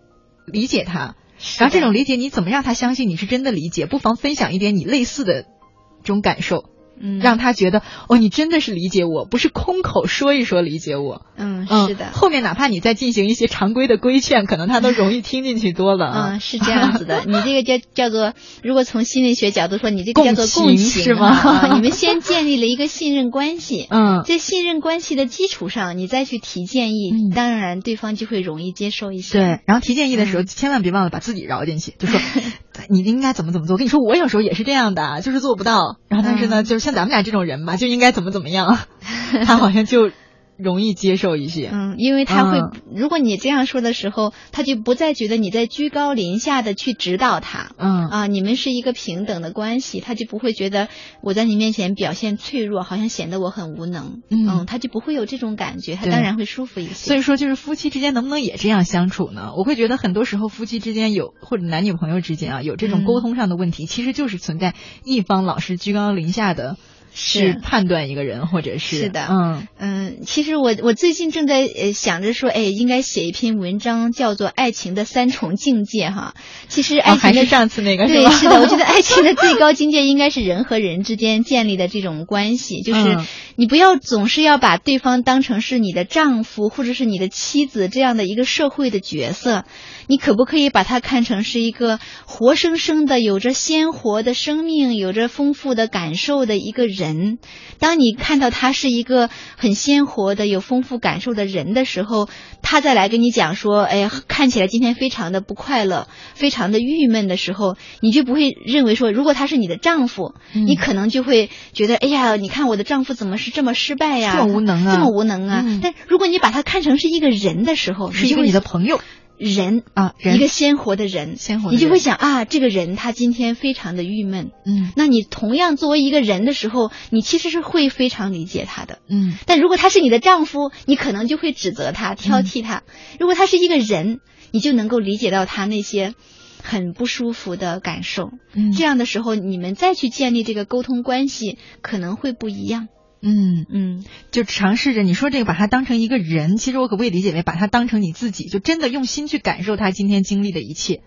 理解他，然后这种理解你怎么让他相信你是真的理解？不妨分享一点你类似的这种感受，嗯让他觉得哦，你真的是理解我，不是空口说一说理解我。嗯，嗯，是的。后面哪怕你再进行一些常规的规劝，可能他都容易听进去多了啊。嗯，是这样子的。你这个叫叫做，如果从心理学角度说，你这个叫做共情共情是吗啊你们先建立了一个信任关系，嗯在信任关系的基础上，你再去提建议，嗯当然对方就会容易接受一些。对，然后提建议的时候，嗯千万别忘了把自己饶进去，就说你应该怎么怎么做。我跟你说，我有时候也是这样的，就是做不到。然后但是呢，嗯就是像咱们俩这种人吧，就应该怎么怎么样，他好像就容易接受一些。嗯，因为他会，嗯如果你这样说的时候，他就不再觉得你在居高临下的去指导他。嗯啊，你们是一个平等的关系，他就不会觉得我在你面前表现脆弱，好像显得我很无能。嗯他就不会有这种感觉，他当然会舒服一些。所以说，就是夫妻之间能不能也这样相处呢？我会觉得很多时候夫妻之间有或者男女朋友之间啊有这种嗯沟通上的问题，其实就是存在一方老是居高临下的是去判断一个人，或者是是的。嗯。嗯，其实我我最近正在呃想着说，哎，应该写一篇文章，叫做《爱情的三重境界》哈。其实爱哦还情的、是上次那个对，是的，我觉得 爱情的最高境界应该是人和人之间建立的这种关系，就是嗯。你不要总是要把对方当成是你的丈夫或者是你的妻子这样的一个社会的角色，你可不可以把他看成是一个活生生的、有着鲜活的生命、有着丰富的感受的一个人？当你看到他是一个很鲜活的、有丰富感受的人的时候，他再来跟你讲说，哎，看起来今天非常的不快乐，非常的郁闷的时候，你就不会认为说，如果他是你的丈夫，嗯你可能就会觉得，哎呀，你看我的丈夫怎么是这么失败呀，这么无能啊这么无能啊。嗯但如果你把他看成是一个人的时候，是一个你的朋友人啊，人一个鲜活的人，鲜活的你就会想啊，这个人他今天非常的郁闷。嗯那你同样作为一个人的时候，你其实是会非常理解他的。嗯但如果他是你的丈夫，你可能就会指责他、挑剔他；如果他是一个人，你就能够理解到他那些很不舒服的感受。嗯这样的时候，你们再去建立这个沟通关系，可能会不一样。嗯，嗯，就尝试着你说这个把他当成一个人，其实我可不可以理解为把他当成你自己，就真的用心去感受他今天经历的一切。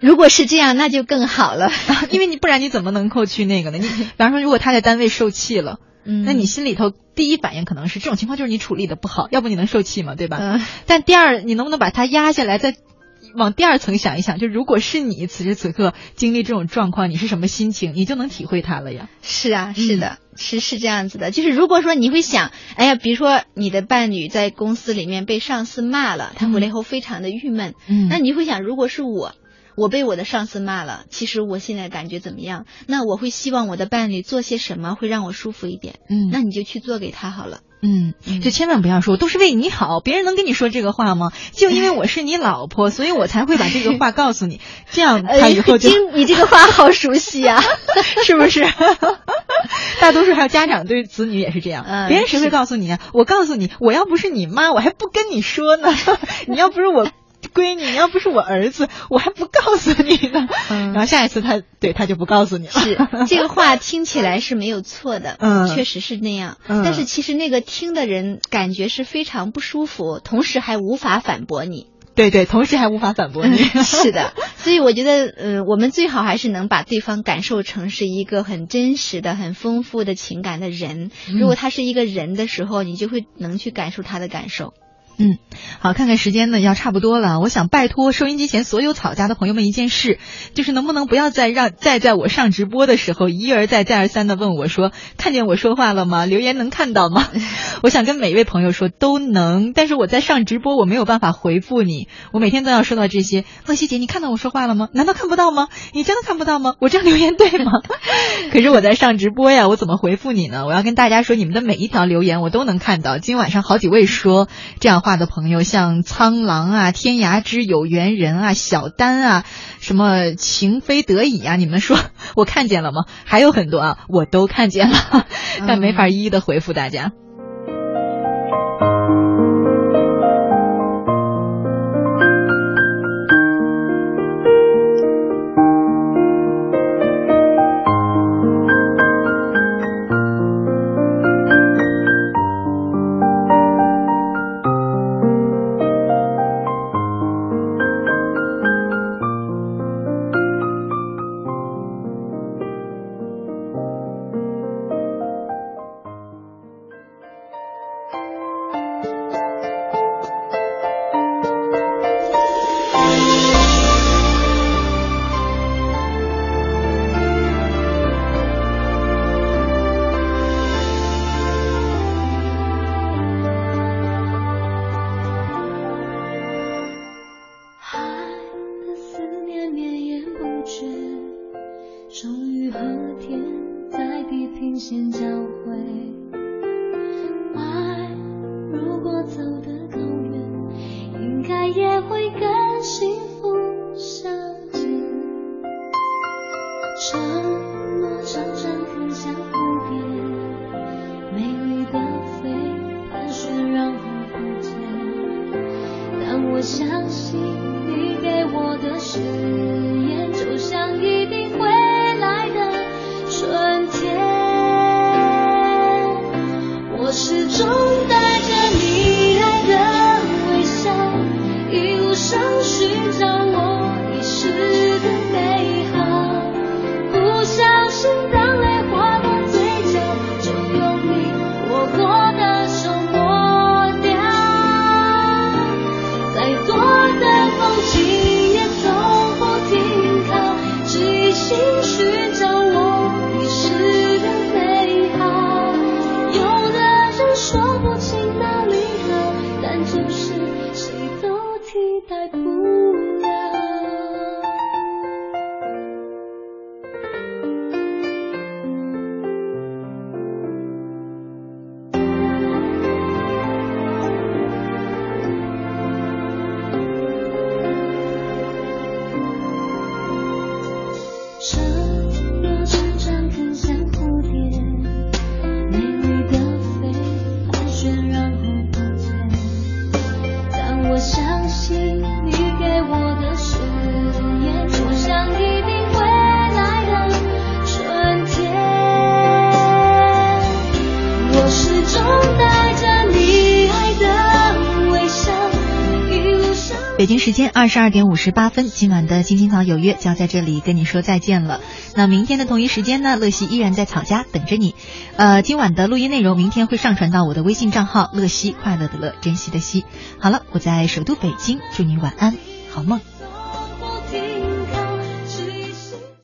如果是这样，那就更好了。因为你不然你怎么能够去那个呢？你比方说，如果他在单位受气了，嗯，那你心里头第一反应可能是这种情况就是你处理的不好，要不你能受气吗？对吧？嗯但第二，你能不能把它压下来，再往第二层想一想？就如果是你此时此刻经历这种状况，你是什么心情，你就能体会它了呀。是啊，是的，是是这样子的。就是如果说你会想，哎呀，比如说你的伴侣在公司里面被上司骂了，他回来以后非常的郁闷，嗯那你会想，如果是我。我被我的上司骂了，其实我现在感觉怎么样？那我会希望我的伴侣做些什么会让我舒服一点？嗯那你就去做给他好了。嗯，就千万不要说都是为你好，别人能跟你说这个话吗？就因为我是你老婆，所以我才会把这个话告诉你，这样他以后就、哎你这个话好熟悉啊！是不是？大多数还有家长对子女也是这样，嗯别人谁会告诉你啊？我告诉你，我要不是你妈，我还不跟你说呢。你要不是我闺女，你要不是我儿子，我还不告诉你呢。嗯然后下一次他对他就不告诉你了。是这个话听起来是没有错的，嗯确实是那样。嗯但是其实那个听的人感觉是非常不舒服，同时还无法反驳你。对对，同时还无法反驳你。是的，所以我觉得，呃，我们最好还是能把对方感受成是一个很真实的、很丰富的情感的人。嗯如果他是一个人的时候，你就会能去感受他的感受。嗯，好，看看时间呢，要差不多了。我想拜托收音机前所有草家的朋友们一件事，就是能不能不要再让再在我上直播的时候一而再再而三的问我说，看见我说话了吗？留言能看到吗？我想跟每一位朋友说都能，但是我在上直播，我没有办法回复你，我每天都要收到这些。乐西姐，你看到我说话了吗？难道看不到吗？你真的看不到吗？我这样留言对吗？可是我在上直播呀，我怎么回复你呢？我要跟大家说，你们的每一条留言我都能看到。今晚上好几位说这样话的朋友，像苍狼啊、天涯之有缘人啊、小丹啊、什么情非得已啊，你们说我看见了吗？还有很多啊，我都看见了，但没法一一的回复大家。信时间二十二点五十八分，今晚的《青青草有约》就要在这里跟你说再见了。那明天的同一时间呢，乐西依然在草家等着你。呃，今晚的录音内容明天会上传到我的微信账号“乐西快乐的乐，珍惜的惜”。好了，我在首都北京，祝你晚安，好梦。